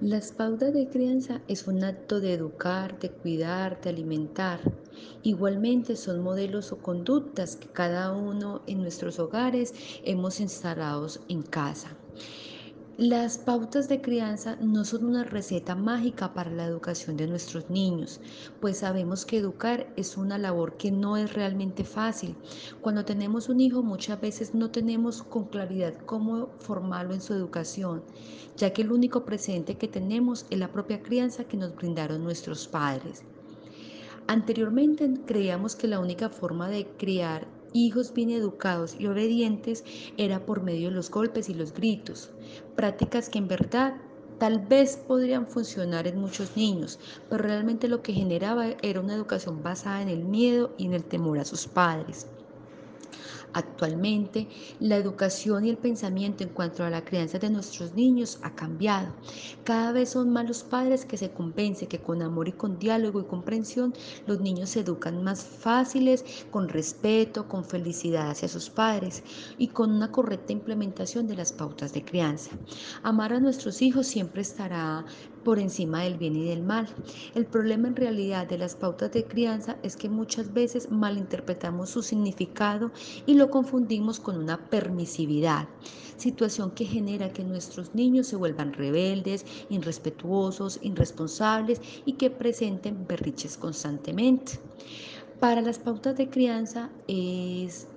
Las pautas de crianza es un acto de educar, de cuidar, de alimentar. Igualmente son modelos o conductas que cada uno en nuestros hogares hemos instalado en casa. Las pautas de crianza no son una receta mágica para la educación de nuestros niños, pues sabemos que educar es una labor que no es realmente fácil. Cuando tenemos un hijo muchas veces no tenemos con claridad cómo formarlo en su educación, ya que el único presente que tenemos es la propia crianza que nos brindaron nuestros padres. Anteriormente creíamos que la única forma de criar hijos bien educados y obedientes era por medio de los golpes y los gritos, prácticas que en verdad tal vez podrían funcionar en muchos niños, pero realmente lo que generaba era una educación basada en el miedo y en el temor a sus padres. Actualmente, la educación y el pensamiento en cuanto a la crianza de nuestros niños ha cambiado. Cada vez son más los padres que se convencen que con amor y con diálogo y comprensión los niños se educan más fáciles, con respeto, con felicidad hacia sus padres y con una correcta implementación de las pautas de crianza. Amar a nuestros hijos siempre estará por encima del bien y del mal. El problema en realidad de las pautas de crianza es que muchas veces malinterpretamos su significado y lo confundimos con una permisividad, situación que genera que nuestros niños se vuelvan rebeldes, irrespetuosos, irresponsables y que presenten berriches constantemente. Para las pautas de crianza es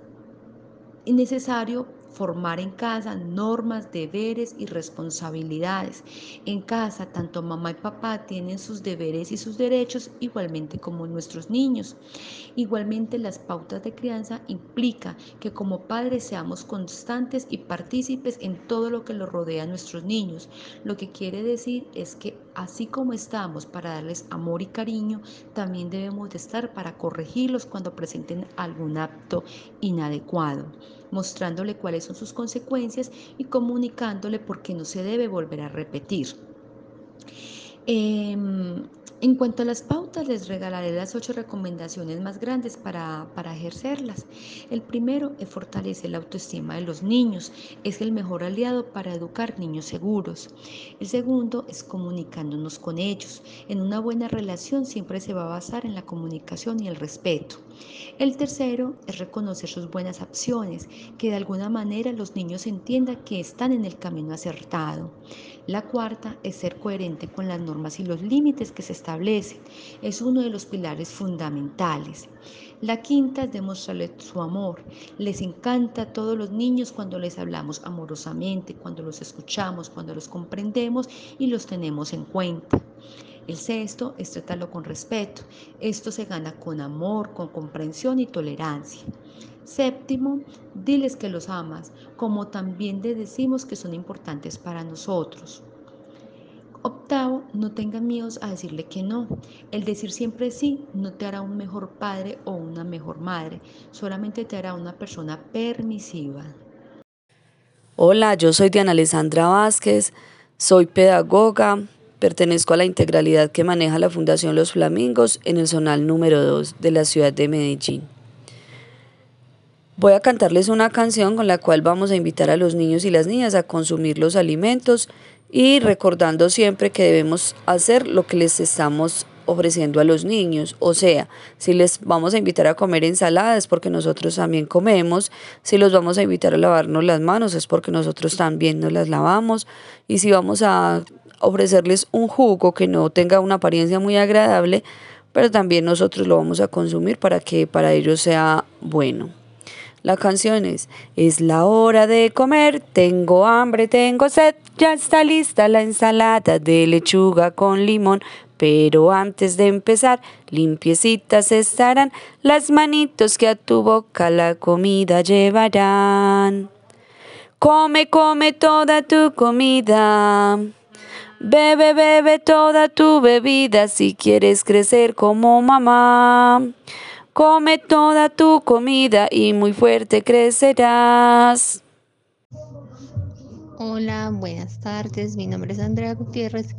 necesario formar en casa normas, deberes y responsabilidades. En casa, tanto mamá y papá tienen sus deberes y sus derechos igualmente como nuestros niños. Igualmente, las pautas de crianza implica que como padres seamos constantes y partícipes en todo lo que los rodea a nuestros niños. Lo que quiere decir es que así como estamos para darles amor y cariño, también debemos de estar para corregirlos cuando presenten algún acto inadecuado mostrándole cuáles son sus consecuencias y comunicándole por qué no se debe volver a repetir. Em, en cuanto a las pautas, les regalaré las ocho recomendaciones más grandes para, para, ejercerlas. El primero es fortalecer la autoestima de los niños. Es el mejor aliado para educar niños seguros. El segundo es comunicándonos con ellos. En una buena relación siempre se va a basar en la comunicación y el respeto. El tercero es reconocer sus buenas acciones, que de alguna manera los niños entiendan que están en el camino acertado. La cuarta es ser coherente con las normas y los límites que se establecen. Es uno de los pilares fundamentales. La quinta es demostrarles su amor. Les encanta a todos los niños cuando les hablamos amorosamente, cuando los escuchamos, cuando los comprendemos y los tenemos en cuenta. El sexto es tratarlo con respeto. Esto se gana con amor, con comprensión y tolerancia. Séptimo, diles que los amas, como también les decimos que son importantes para nosotros. Octavo, no tengan miedos a decirle que no. El decir siempre sí no te hará un mejor padre o una mejor madre, solamente te hará una persona permisiva. Hola, yo soy Diana Alessandra Vázquez, soy pedagoga, Pertenezco a la integralidad que maneja la Fundación Los Flamingos en el zonal número 2 de la ciudad de Medellín. Voy a cantarles una canción con la cual vamos a invitar a los niños y las niñas a consumir los alimentos y recordando siempre que debemos hacer lo que les estamos ofreciendo a los niños. O sea, si les vamos a invitar a comer ensaladas porque nosotros también comemos. Si los vamos a invitar a lavarnos las manos es porque nosotros también nos las lavamos. Y si vamos a ofrecerles un jugo que no tenga una apariencia muy agradable, pero también nosotros lo vamos a consumir para que para ellos sea bueno. La canción es, es la hora de comer, tengo hambre, tengo sed, ya está lista la ensalada de lechuga con limón, pero antes de empezar, limpiecitas estarán las manitos que a tu boca la comida llevarán. Come, come toda tu comida. Bebe, bebe toda tu bebida si quieres crecer como mamá. Come toda tu comida y muy fuerte crecerás. Hola, buenas tardes. Mi nombre es Andrea Gutiérrez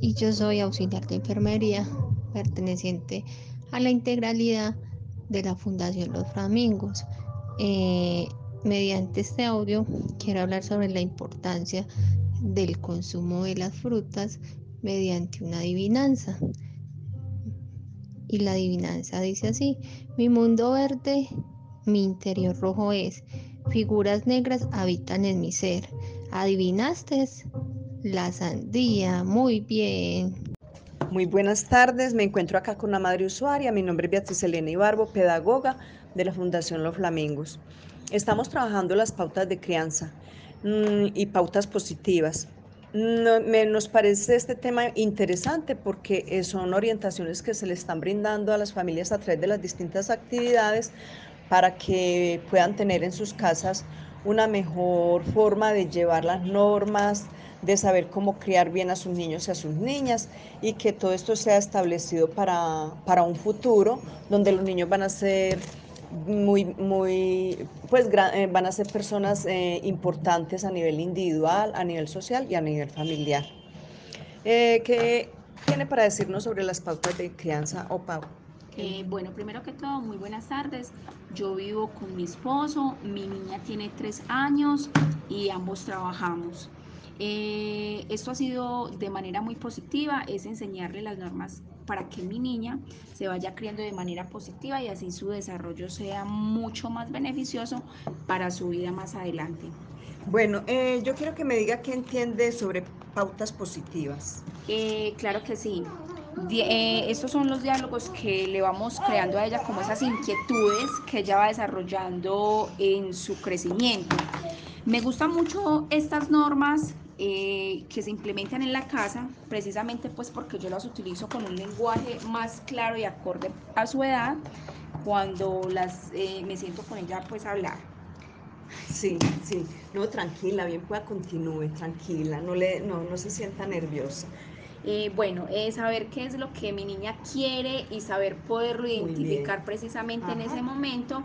y yo soy auxiliar de enfermería perteneciente a la integralidad de la Fundación Los Flamingos. Eh, mediante este audio quiero hablar sobre la importancia del consumo de las frutas mediante una adivinanza. Y la adivinanza dice así, mi mundo verde, mi interior rojo es, figuras negras habitan en mi ser. ¿Adivinaste? La sandía, muy bien. Muy buenas tardes, me encuentro acá con una madre usuaria, mi nombre es Beatriz Elena Ibarbo, pedagoga de la Fundación Los Flamingos. Estamos trabajando las pautas de crianza mmm, y pautas positivas. No, me, nos parece este tema interesante porque eh, son orientaciones que se le están brindando a las familias a través de las distintas actividades para que puedan tener en sus casas una mejor forma de llevar las normas, de saber cómo criar bien a sus niños y a sus niñas y que todo esto sea establecido para, para un futuro donde los niños van a ser muy, muy, pues eh, van a ser personas eh, importantes a nivel individual, a nivel social y a nivel familiar. Eh, ¿Qué tiene para decirnos sobre las pautas de crianza o Pau? Eh, bueno, primero que todo, muy buenas tardes. Yo vivo con mi esposo, mi niña tiene tres años y ambos trabajamos. Eh, esto ha sido de manera muy positiva, es enseñarle las normas para que mi niña se vaya criando de manera positiva y así su desarrollo sea mucho más beneficioso para su vida más adelante. Bueno, eh, yo quiero que me diga qué entiende sobre pautas positivas. Eh, claro que sí. Eh, estos son los diálogos que le vamos creando a ella como esas inquietudes que ella va desarrollando en su crecimiento. Me gustan mucho estas normas eh, que se implementan en la casa, precisamente pues porque yo las utilizo con un lenguaje más claro y acorde a su edad cuando las eh, me siento con ella pues a hablar. Sí, sí, no, tranquila, bien pueda continúe, tranquila, no, le, no, no se sienta nerviosa. Eh, bueno, eh, saber qué es lo que mi niña quiere y saber poderlo identificar precisamente Ajá. en ese momento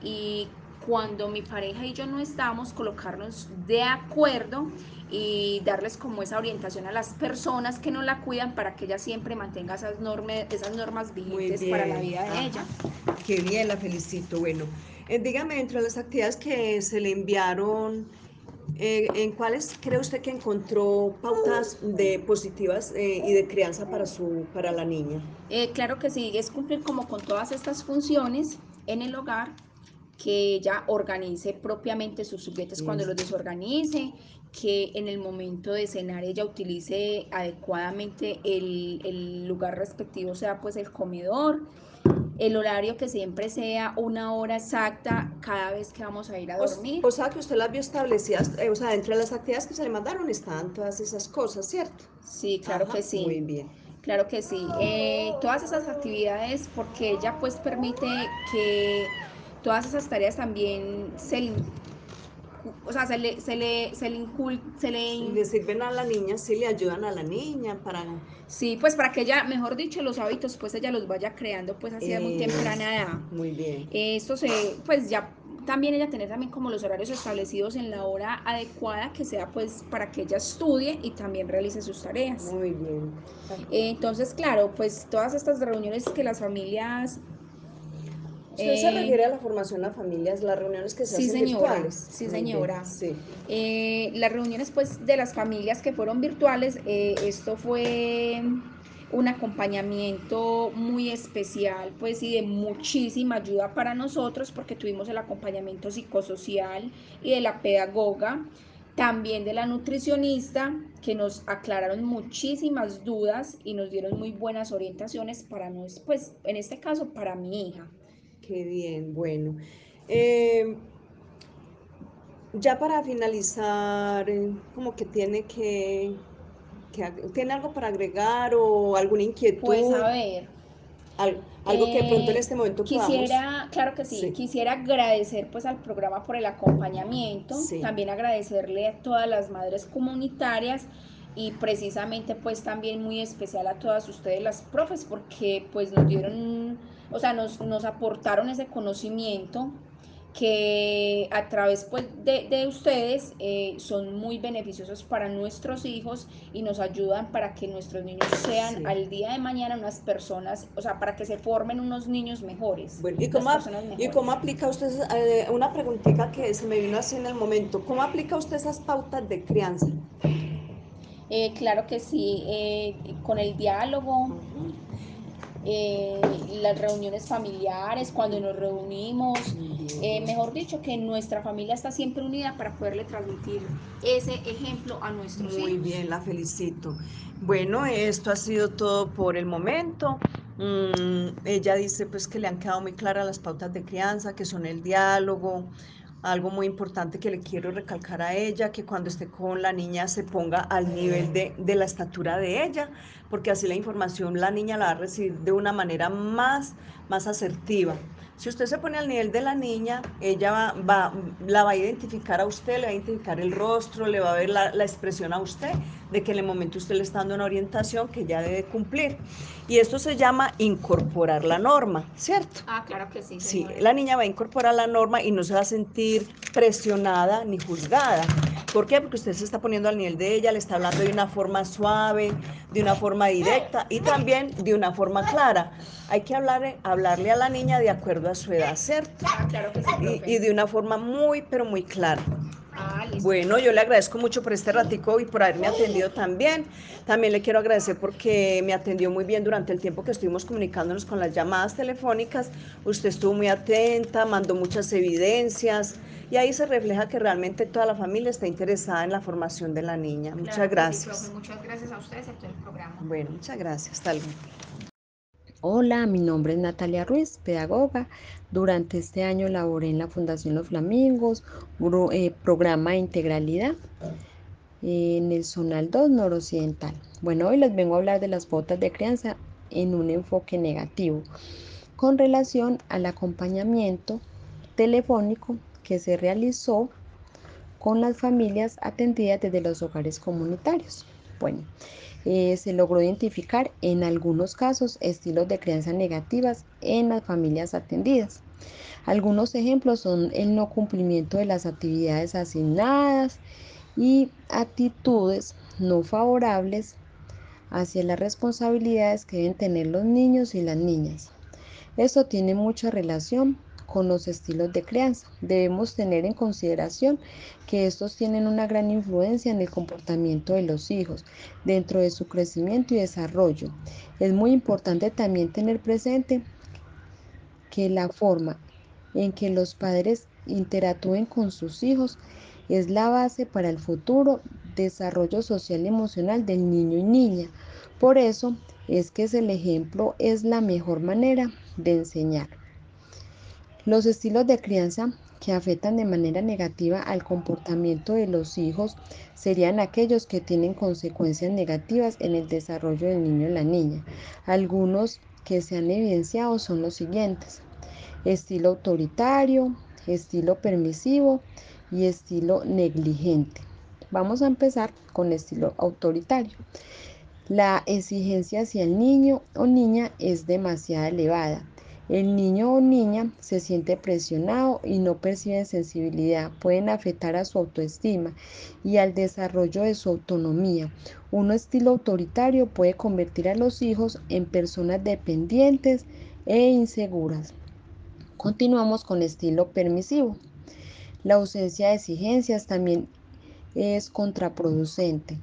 y cuando mi pareja y yo no estamos, colocarnos de acuerdo y darles como esa orientación a las personas que no la cuidan para que ella siempre mantenga esas normas, esas normas vigentes para la vida de Ajá. ella. Qué bien, la felicito. Bueno, eh, dígame, entre las actividades que se le enviaron, eh, ¿en cuáles cree usted que encontró pautas de positivas eh, y de crianza para, su, para la niña? Eh, claro que sí, es cumplir como con todas estas funciones en el hogar, que ella organice propiamente sus juguetes cuando los desorganice, que en el momento de cenar ella utilice adecuadamente el, el lugar respectivo, sea pues el comedor, el horario que siempre sea una hora exacta cada vez que vamos a ir a dormir. O, o sea que usted las vio establecidas, eh, o sea, entre las actividades que se le mandaron estaban todas esas cosas, ¿cierto? Sí, claro Ajá, que sí. Muy bien. Claro que sí. Eh, todas esas actividades, porque ella pues permite que todas esas tareas también se o sea, se le, se le, se le, incul, se le, sirven a la niña, sí le ayudan a la niña para... Sí, pues para que ella, mejor dicho, los hábitos, pues ella los vaya creando pues así de muy temprana edad. Muy bien. Esto se, pues ya también ella tener también como los horarios establecidos en la hora adecuada que sea pues para que ella estudie y también realice sus tareas. Muy bien. Entonces, claro, pues todas estas reuniones que las familias ¿Usted eh, se refiere a la formación a familias, las reuniones que se sí, hacen señora, virtuales? Sí, señora. Sí. Eh, las reuniones pues de las familias que fueron virtuales, eh, esto fue un acompañamiento muy especial pues y de muchísima ayuda para nosotros porque tuvimos el acompañamiento psicosocial y de la pedagoga, también de la nutricionista que nos aclararon muchísimas dudas y nos dieron muy buenas orientaciones para nos, pues en este caso para mi hija. Qué bien, bueno. Eh, ya para finalizar, eh, como que tiene que, que, ¿tiene algo para agregar o alguna inquietud? Pues a ver. Al, algo eh, que pronto en este momento quisiera, podamos... claro que sí, sí, quisiera agradecer pues al programa por el acompañamiento, sí. también agradecerle a todas las madres comunitarias y precisamente pues también muy especial a todas ustedes las profes porque pues nos dieron, o sea, nos, nos aportaron ese conocimiento que a través pues, de, de ustedes eh, son muy beneficiosos para nuestros hijos y nos ayudan para que nuestros niños sean sí. al día de mañana unas personas, o sea, para que se formen unos niños mejores. Bueno, ¿y cómo, ¿y cómo aplica usted, eh, una preguntita que se me vino así en el momento, ¿cómo aplica usted esas pautas de crianza? Eh, claro que sí, eh, con el diálogo, eh, las reuniones familiares, cuando nos reunimos, eh, mejor dicho, que nuestra familia está siempre unida para poderle transmitir ese ejemplo a nuestros Muy hijos. bien, la felicito. Bueno, esto ha sido todo por el momento. Mm, ella dice pues que le han quedado muy claras las pautas de crianza, que son el diálogo, algo muy importante que le quiero recalcar a ella, que cuando esté con la niña se ponga al nivel de, de, la estatura de ella, porque así la información la niña la va a recibir de una manera más, más asertiva. Si usted se pone al nivel de la niña, ella va, va, la va a identificar a usted, le va a identificar el rostro, le va a ver la, la expresión a usted de que en el momento usted le está dando una orientación que ya debe cumplir. Y esto se llama incorporar la norma, ¿cierto? Ah, claro que sí. Sí, la niña va a incorporar la norma y no se va a sentir presionada ni juzgada. ¿Por qué? Porque usted se está poniendo al nivel de ella, le está hablando de una forma suave, de una forma directa y también de una forma clara. Hay que hablarle, hablarle a la niña de acuerdo a su edad, ¿cierto? Ah, claro que sí. Y, y de una forma muy, pero muy clara. Ah, bueno, yo le agradezco mucho por este ratico y por haberme atendido también. También le quiero agradecer porque me atendió muy bien durante el tiempo que estuvimos comunicándonos con las llamadas telefónicas. Usted estuvo muy atenta, mandó muchas evidencias y ahí se refleja que realmente toda la familia está interesada en la formación de la niña. Claro muchas gracias. Sí, profe, muchas gracias a ustedes y a todo el programa. Bueno, muchas gracias. Hasta luego. Hola, mi nombre es Natalia Ruiz, pedagoga. Durante este año laboré en la Fundación Los Flamingos, eh, programa de integralidad en el Zonal 2 noroccidental. Bueno, hoy les vengo a hablar de las pautas de crianza en un enfoque negativo con relación al acompañamiento telefónico que se realizó con las familias atendidas desde los hogares comunitarios. Bueno, eh, se logró identificar en algunos casos estilos de crianza negativas en las familias atendidas. Algunos ejemplos son el no cumplimiento de las actividades asignadas y actitudes no favorables hacia las responsabilidades que deben tener los niños y las niñas. Esto tiene mucha relación con los estilos de crianza. Debemos tener en consideración que estos tienen una gran influencia en el comportamiento de los hijos dentro de su crecimiento y desarrollo. Es muy importante también tener presente que la forma en que los padres interactúen con sus hijos es la base para el futuro desarrollo social y emocional del niño y niña. Por eso es que el ejemplo es la mejor manera de enseñar. Los estilos de crianza que afectan de manera negativa al comportamiento de los hijos serían aquellos que tienen consecuencias negativas en el desarrollo del niño y la niña. Algunos que se han evidenciado son los siguientes. Estilo autoritario, estilo permisivo y estilo negligente. Vamos a empezar con estilo autoritario. La exigencia hacia el niño o niña es demasiado elevada. El niño o niña se siente presionado y no percibe sensibilidad. Pueden afectar a su autoestima y al desarrollo de su autonomía. Un estilo autoritario puede convertir a los hijos en personas dependientes e inseguras. Continuamos con estilo permisivo. La ausencia de exigencias también es contraproducente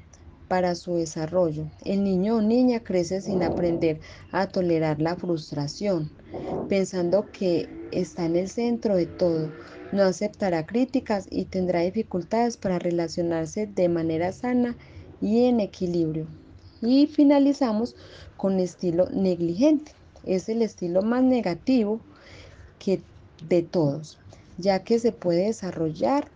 para su desarrollo. El niño o niña crece sin aprender a tolerar la frustración, pensando que está en el centro de todo. No aceptará críticas y tendrá dificultades para relacionarse de manera sana y en equilibrio. Y finalizamos con estilo negligente. Es el estilo más negativo que de todos, ya que se puede desarrollar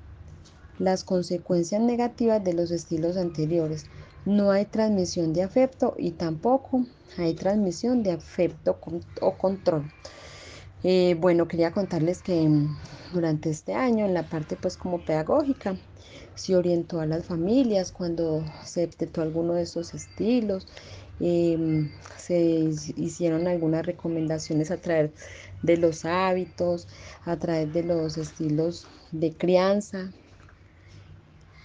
las consecuencias negativas de los estilos anteriores. No hay transmisión de afecto y tampoco hay transmisión de afecto o control. Eh, bueno, quería contarles que mm, durante este año, en la parte pues como pedagógica, se orientó a las familias cuando se detectó alguno de esos estilos. Eh, se hicieron algunas recomendaciones a través de los hábitos, a través de los estilos de crianza.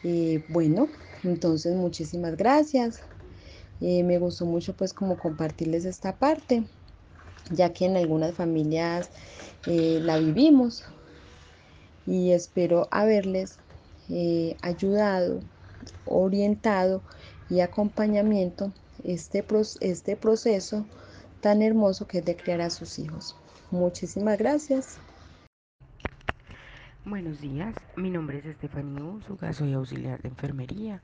Eh, bueno, entonces muchísimas gracias. Eh, me gustó mucho pues como compartirles esta parte, ya que en algunas familias eh, la vivimos y espero haberles ayudado, orientado y acompañamiento este, este proceso tan hermoso que es de criar a sus hijos. Muchísimas gracias. Buenos días, mi nombre es Estefanía Úsuga, soy auxiliar de enfermería,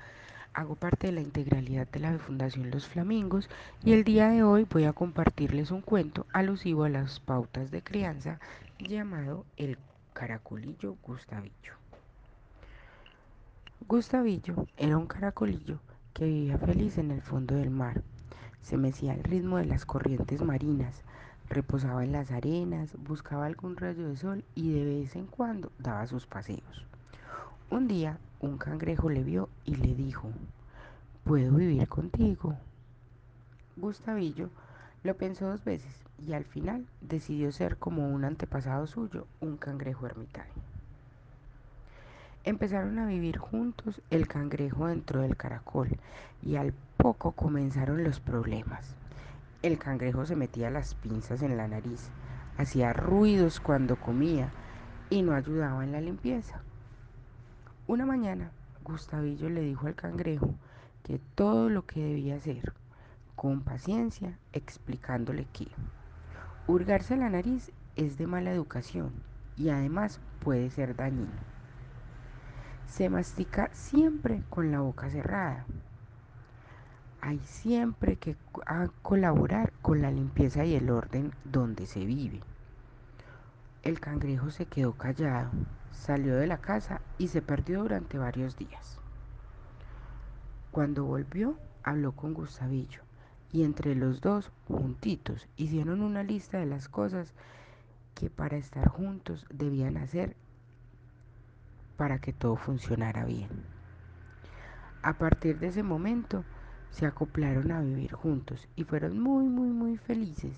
hago parte de la integralidad de la Fundación Los Flamingos y el día de hoy voy a compartirles un cuento alusivo a las pautas de crianza llamado El Caracolillo Gustavillo. Gustavillo era un caracolillo que vivía feliz en el fondo del mar. Se mecía al ritmo de las corrientes marinas, reposaba en las arenas, buscaba algún rayo de sol y de vez en cuando daba sus paseos. Un día un cangrejo le vio y le dijo, ¿puedo vivir contigo? Gustavillo lo pensó dos veces y al final decidió ser como un antepasado suyo, un cangrejo ermitaño. Empezaron a vivir juntos el cangrejo dentro del caracol y al poco comenzaron los problemas. El cangrejo se metía las pinzas en la nariz, hacía ruidos cuando comía y no ayudaba en la limpieza. Una mañana, Gustavillo le dijo al cangrejo que todo lo que debía hacer, con paciencia, explicándole que hurgarse la nariz es de mala educación y además puede ser dañino se mastica siempre con la boca cerrada. Hay siempre que colaborar con la limpieza y el orden donde se vive. El cangrejo se quedó callado, salió de la casa y se perdió durante varios días. Cuando volvió, habló con Gustavillo y entre los dos, juntitos, hicieron una lista de las cosas que para estar juntos debían hacer para que todo funcionara bien. A partir de ese momento se acoplaron a vivir juntos y fueron muy muy muy felices.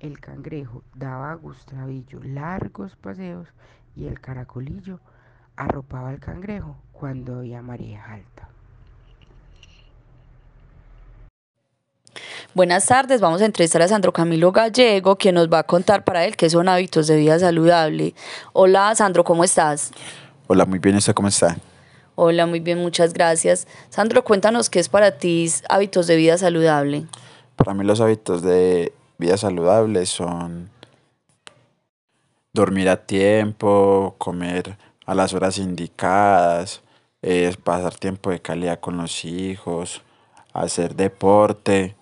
El cangrejo daba a Gustavillo largos paseos y el caracolillo arropaba al cangrejo cuando había marea alta. Buenas tardes, vamos a entrevistar a Sandro Camilo Gallego, quien nos va a contar para él qué son hábitos de vida saludable. Hola Sandro, ¿cómo estás? Hola, muy bien, ¿usted cómo está? Hola, muy bien, muchas gracias. Sandro, cuéntanos qué es para ti hábitos de vida saludable. Para mí los hábitos de vida saludable son dormir a tiempo, comer a las horas indicadas, pasar tiempo de calidad con los hijos, hacer deporte,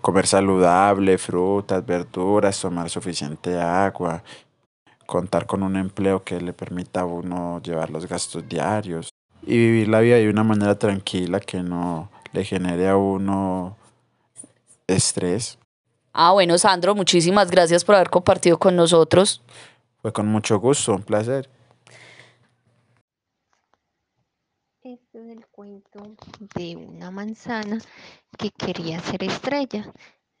comer saludable, frutas, verduras, tomar suficiente agua, contar con un empleo que le permita a uno llevar los gastos diarios y vivir la vida de una manera tranquila que no le genere a uno estrés. Ah, bueno, Sandro, muchísimas gracias por haber compartido con nosotros. Fue con mucho gusto, un placer. Este es el cuento de una manzana que quería ser estrella.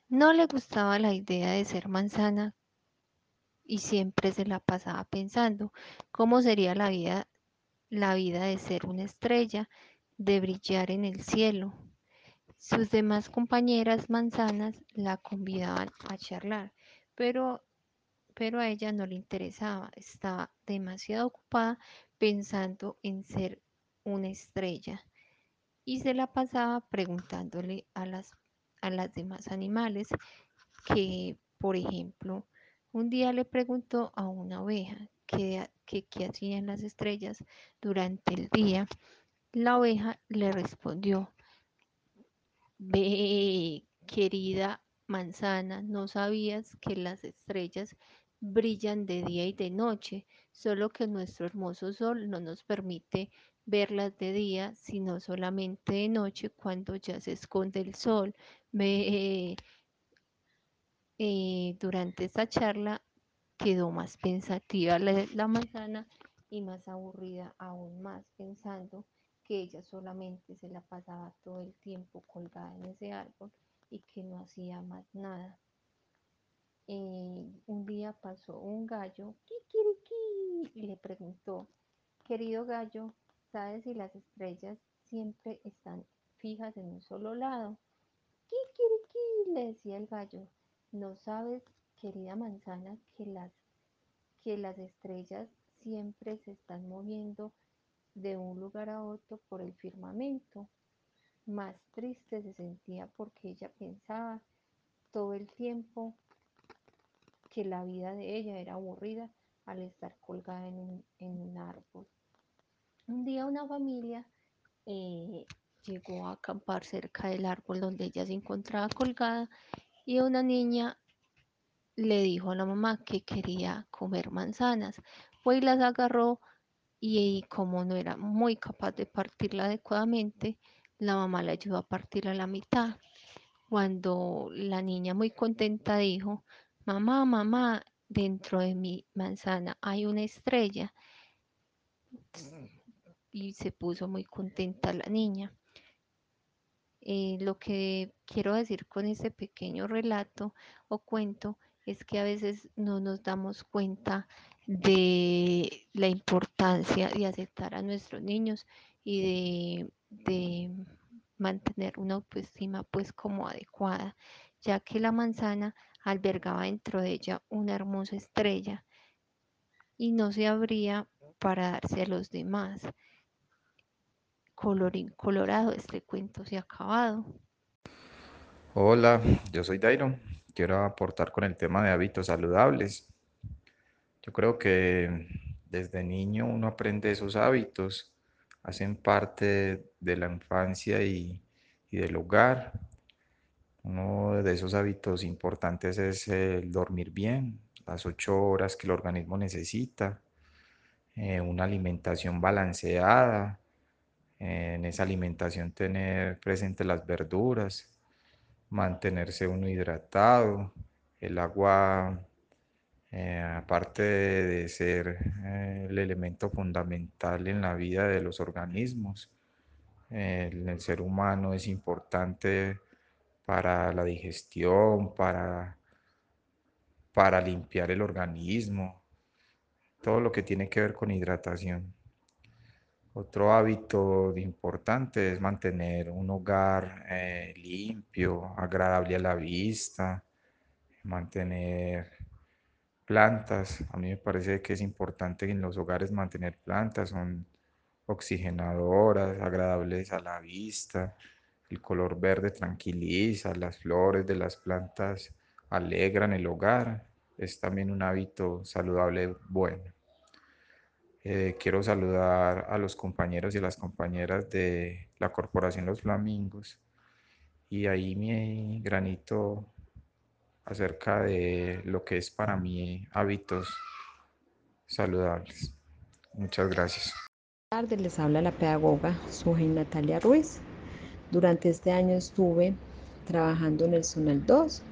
No le gustaba la idea de ser manzana y siempre se la pasaba pensando cómo sería la vida, la vida de ser una estrella, de brillar en el cielo. Sus demás compañeras manzanas la convidaban a charlar, pero, pero a ella no le interesaba, estaba demasiado ocupada pensando en ser una estrella y se la pasaba preguntándole a las, a las demás animales que, por ejemplo, un día le preguntó a una oveja qué, hacían las estrellas durante el día. La oveja le respondió, ve, querida manzana, no sabías que las estrellas brillan de día y de noche, solo que nuestro hermoso sol no nos permite verlas de día, sino solamente de noche cuando ya se esconde el sol. Eh, durante esta charla quedó más pensativa la, manzana y más aburrida aún más, pensando que ella solamente se la pasaba todo el tiempo colgada en ese árbol y que no hacía más nada. Eh, un día pasó un gallo y le preguntó, querido gallo, ¿sabes si las estrellas siempre están fijas en un solo lado? Kikiriki, le decía el gallo, ¿No sabes, querida manzana, que las, que las estrellas siempre se están moviendo de un lugar a otro por el firmamento? más triste se sentía porque ella pensaba todo el tiempo que la vida de ella era aburrida al estar colgada en un, en un árbol. Un día una familia eh, llegó a acampar cerca del árbol donde ella se encontraba colgada y una niña le dijo a la mamá que quería comer manzanas. Fue y las agarró y como no era muy capaz de partirla adecuadamente, la mamá le ayudó a partirla a la mitad. Cuando la niña muy contenta dijo, mamá, mamá, dentro de mi manzana hay una estrella. Y se puso muy contenta la niña. Eh, lo que quiero decir con este pequeño relato o cuento es que a veces no nos damos cuenta de la importancia de aceptar a nuestros niños y de, mantener una autoestima pues como adecuada, ya que la manzana albergaba dentro de ella una hermosa estrella y no se abría para darse a los demás. Colorín colorado, este cuento se ha acabado. Hola, yo soy Dairo. Quiero aportar con el tema de hábitos saludables. Yo creo que desde niño uno aprende esos hábitos, hacen parte de la infancia y, del hogar. Uno de esos hábitos importantes es el dormir bien, las ocho horas que el organismo necesita, eh, una alimentación balanceada, en esa alimentación tener presentes las verduras, mantenerse uno hidratado, el agua, eh, aparte de ser eh, el elemento fundamental en la vida de los organismos, en el ser humano es importante para la digestión, para, para limpiar el organismo, todo lo que tiene que ver con hidratación. Otro hábito importante es mantener un hogar eh, limpio, agradable a la vista, mantener plantas. A mí me parece que es importante en los hogares mantener plantas, son oxigenadoras, agradables a la vista. El color verde tranquiliza, las flores de las plantas alegran el hogar. Es también un hábito saludable bueno. Eh, quiero saludar a los compañeros y a las compañeras de la Corporación Los Flamingos y ahí mi granito acerca de lo que es para mí hábitos saludables. Muchas gracias. Buenas tardes, les habla la pedagoga Sujei Natalia Ruiz. Durante este año estuve trabajando en el Zonal 2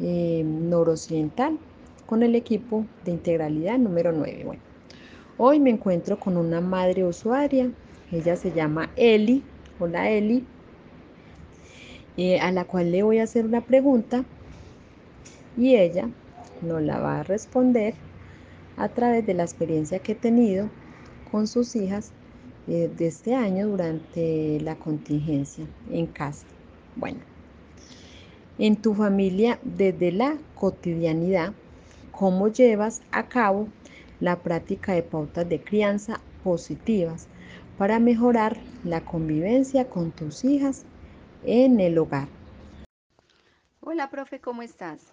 eh, noroccidental con el equipo de integralidad número 9. Bueno, Hoy me encuentro con una madre usuaria, ella se llama Eli, hola Eli, eh, a la cual le voy a hacer una pregunta y ella nos la va a responder a través de la experiencia que he tenido con sus hijas eh, de este año durante la contingencia en casa. Bueno, en tu familia desde la cotidianidad, ¿cómo llevas a cabo la práctica de pautas de crianza positivas para mejorar la convivencia con tus hijas en el hogar. Hola, profe, ¿cómo estás?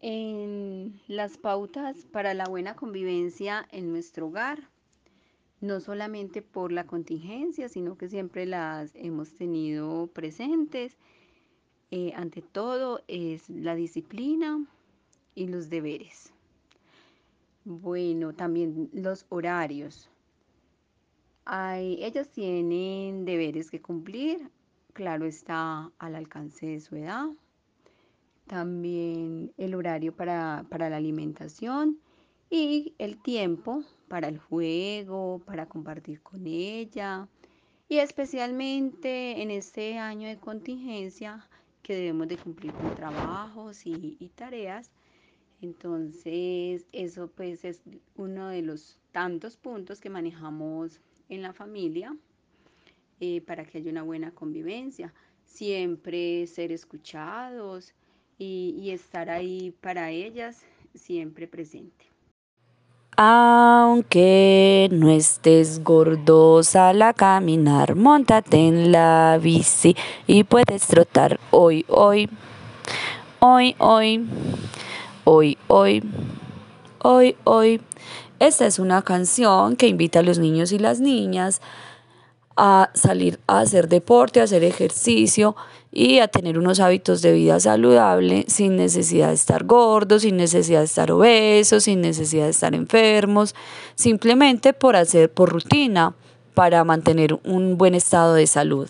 En las pautas para la buena convivencia en nuestro hogar, no solamente por la contingencia, sino que siempre las hemos tenido presentes. Eh, ante todo es la disciplina y los deberes. Bueno, también los horarios. Hay, ellos tienen deberes que cumplir, claro está al alcance de su edad. También el horario para, para la alimentación y el tiempo para el juego, para compartir con ella. Y especialmente en este año de contingencia que debemos de cumplir con trabajos y, y tareas, entonces, eso pues es uno de los tantos puntos que manejamos en la familia eh, para que haya una buena convivencia. Siempre ser escuchados y, estar ahí para ellas, siempre presente. Aunque no estés gordosa al caminar, montate en la bici y puedes trotar hoy, hoy, hoy, hoy, hoy, hoy, hoy, hoy. Esta es una canción que invita a los niños y las niñas a salir a hacer deporte, a hacer ejercicio y a tener unos hábitos de vida saludable sin necesidad de estar gordos, sin necesidad de estar obesos, sin necesidad de estar enfermos, simplemente por hacer por rutina para mantener un buen estado de salud.